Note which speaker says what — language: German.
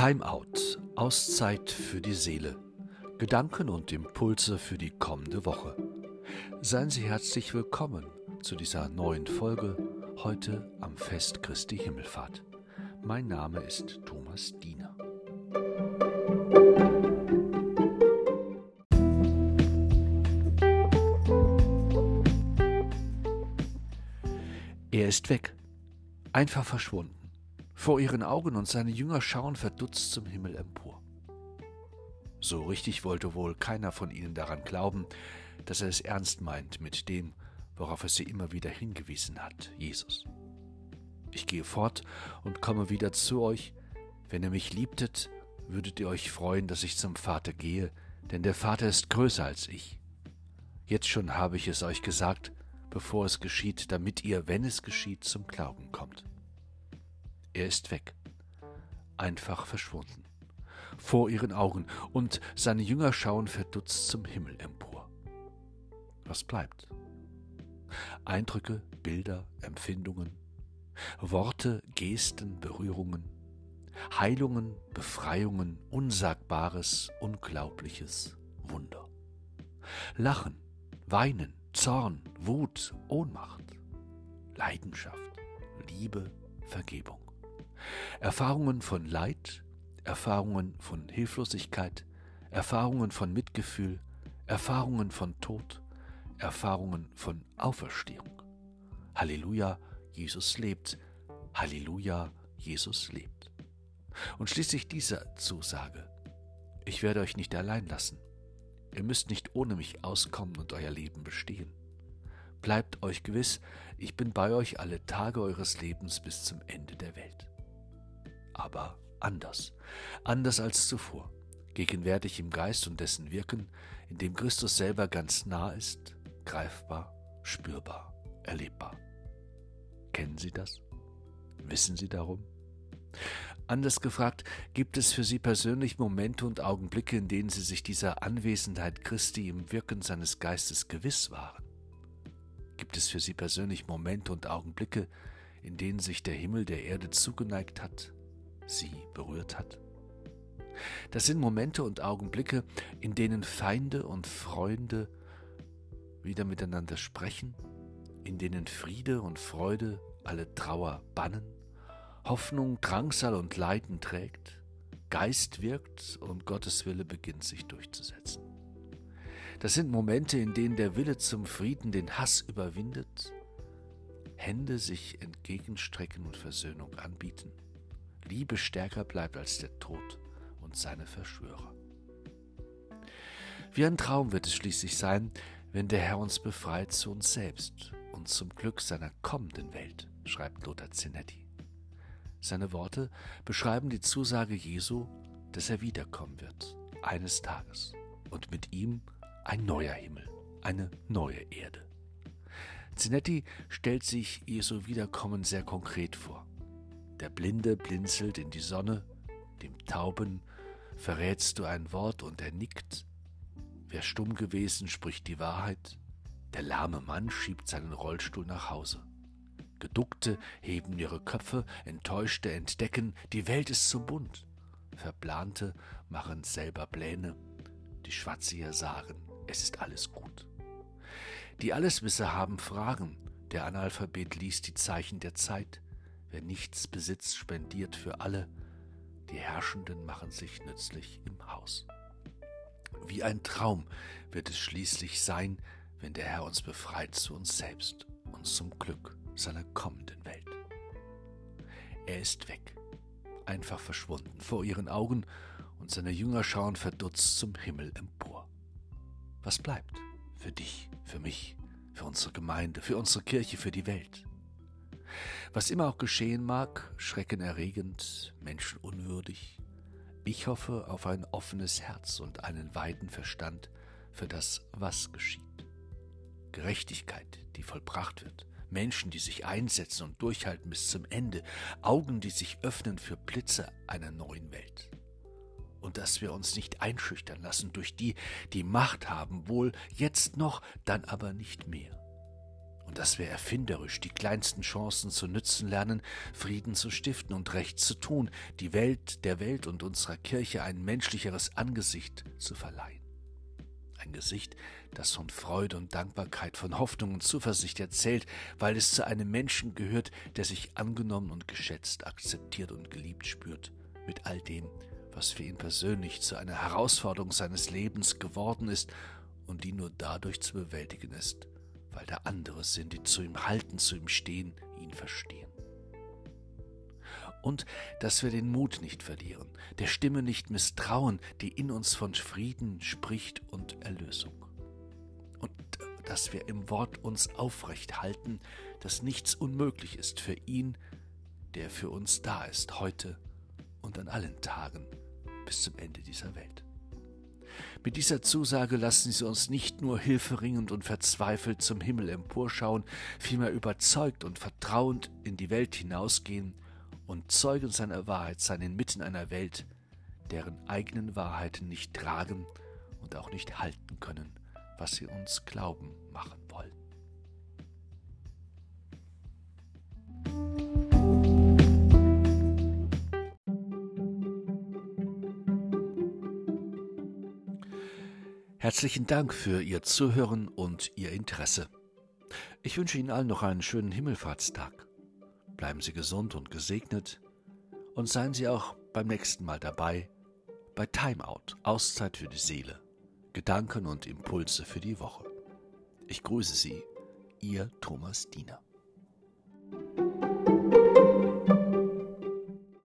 Speaker 1: Time Out, Auszeit für die Seele. Gedanken und Impulse für die kommende Woche. Seien Sie herzlich willkommen zu dieser neuen Folge heute am Fest Christi Himmelfahrt. Mein Name ist Thomas Diener. Er ist weg, einfach verschwunden vor ihren Augen und seine Jünger schauen verdutzt zum Himmel empor. So richtig wollte wohl keiner von ihnen daran glauben, dass er es ernst meint mit dem, worauf er sie immer wieder hingewiesen hat, Jesus. Ich gehe fort und komme wieder zu euch. Wenn ihr mich liebtet, würdet ihr euch freuen, dass ich zum Vater gehe, denn der Vater ist größer als ich. Jetzt schon habe ich es euch gesagt, bevor es geschieht, damit ihr, wenn es geschieht, zum Glauben kommt. Er ist weg, einfach verschwunden, vor ihren Augen, und seine Jünger schauen verdutzt zum Himmel empor. Was bleibt? Eindrücke, Bilder, Empfindungen, Worte, Gesten, Berührungen, Heilungen, Befreiungen, Unsagbares, Unglaubliches, Wunder. Lachen, Weinen, Zorn, Wut, Ohnmacht, Leidenschaft, Liebe, Vergebung. Erfahrungen von Leid, Erfahrungen von Hilflosigkeit, Erfahrungen von Mitgefühl, Erfahrungen von Tod, Erfahrungen von Auferstehung. Halleluja, Jesus lebt. Halleluja, Jesus lebt. Und schließlich diese Zusage. Ich werde euch nicht allein lassen. Ihr müsst nicht ohne mich auskommen und euer Leben bestehen. Bleibt euch gewiss, ich bin bei euch alle Tage eures Lebens bis zum Ende der Welt aber anders, anders als zuvor, gegenwärtig im Geist und dessen Wirken, in dem Christus selber ganz nah ist, greifbar, spürbar, erlebbar. Kennen Sie das? Wissen Sie darum? Anders gefragt, gibt es für Sie persönlich Momente und Augenblicke, in denen Sie sich dieser Anwesenheit Christi im Wirken seines Geistes gewiss waren? Gibt es für Sie persönlich Momente und Augenblicke, in denen sich der Himmel der Erde zugeneigt hat, sie berührt hat? Das sind Momente und Augenblicke, in denen Feinde und Freunde wieder miteinander sprechen, in denen Friede und Freude alle Trauer bannen, Hoffnung, Drangsal und Leiden trägt, Geist wirkt und Gottes Wille beginnt sich durchzusetzen. Das sind Momente, in denen der Wille zum Frieden den Hass überwindet, Hände sich entgegenstrecken und Versöhnung anbieten. Liebe stärker bleibt als der Tod und seine Verschwörer. Wie ein Traum wird es schließlich sein, wenn der Herr uns befreit zu uns selbst und zum Glück seiner kommenden Welt, schreibt Lothar Zinetti. Seine Worte beschreiben die Zusage Jesu, dass er wiederkommen wird, eines Tages, und mit ihm ein neuer Himmel, eine neue Erde. Zinetti stellt sich Jesu Wiederkommen sehr konkret vor. Der Blinde blinzelt in die Sonne, dem Tauben verrätst du ein Wort und er nickt. Wer stumm gewesen, spricht die Wahrheit. Der lahme Mann schiebt seinen Rollstuhl nach Hause. Geduckte heben ihre Köpfe, Enttäuschte entdecken, die Welt ist zu bunt. Verplante machen selber Pläne, die Schwatzier sagen, es ist alles gut. Die Alleswisser haben Fragen, der Analphabet liest die Zeichen der Zeit, Wer nichts besitzt, spendiert für alle. Die Herrschenden machen sich nützlich im Haus. Wie ein Traum wird es schließlich sein, wenn der Herr uns befreit zu uns selbst und zum Glück seiner kommenden Welt. Er ist weg, einfach verschwunden vor ihren Augen, und seine Jünger schauen verdutzt zum Himmel empor. Was bleibt für dich, für mich, für unsere Gemeinde, für unsere Kirche, für die Welt? Was immer auch geschehen mag, schreckenerregend, menschenunwürdig, ich hoffe auf ein offenes Herz und einen weiten Verstand für das, was geschieht. Gerechtigkeit, die vollbracht wird, Menschen, die sich einsetzen und durchhalten bis zum Ende, Augen, die sich öffnen für Blitze einer neuen Welt. Und dass wir uns nicht einschüchtern lassen durch die, die Macht haben, wohl jetzt noch, dann aber nicht mehr und dass wir erfinderisch die kleinsten Chancen zu nützen lernen, Frieden zu stiften und Recht zu tun, die Welt, der Welt und unserer Kirche ein menschlicheres Angesicht zu verleihen. Ein Gesicht, das von Freude und Dankbarkeit, von Hoffnung und Zuversicht erzählt, weil es zu einem Menschen gehört, der sich angenommen und geschätzt, akzeptiert und geliebt spürt, mit all dem, was für ihn persönlich zu einer Herausforderung seines Lebens geworden ist und die nur dadurch zu bewältigen ist, weil da andere sind, die zu ihm halten, zu ihm stehen, ihn verstehen. Und dass wir den Mut nicht verlieren, der Stimme nicht misstrauen, die in uns von Frieden spricht und Erlösung. Und dass wir im Wort uns aufrecht halten, dass nichts unmöglich ist für ihn, der für uns da ist, heute und an allen Tagen bis zum Ende dieser Welt. Mit dieser Zusage lassen Sie uns nicht nur hilferingend und verzweifelt zum Himmel emporschauen, vielmehr überzeugt und vertrauend in die Welt hinausgehen und Zeugen seiner Wahrheit sein inmitten einer Welt, deren eigenen Wahrheiten nicht tragen und auch nicht halten können, was sie uns glauben machen wollen. Herzlichen Dank für Ihr Zuhören und Ihr Interesse. Ich wünsche Ihnen allen noch einen schönen Himmelfahrtstag. Bleiben Sie gesund und gesegnet und seien Sie auch beim nächsten Mal dabei bei Timeout, Auszeit für die Seele, Gedanken und Impulse für die Woche. Ich grüße Sie, Ihr Thomas Diener.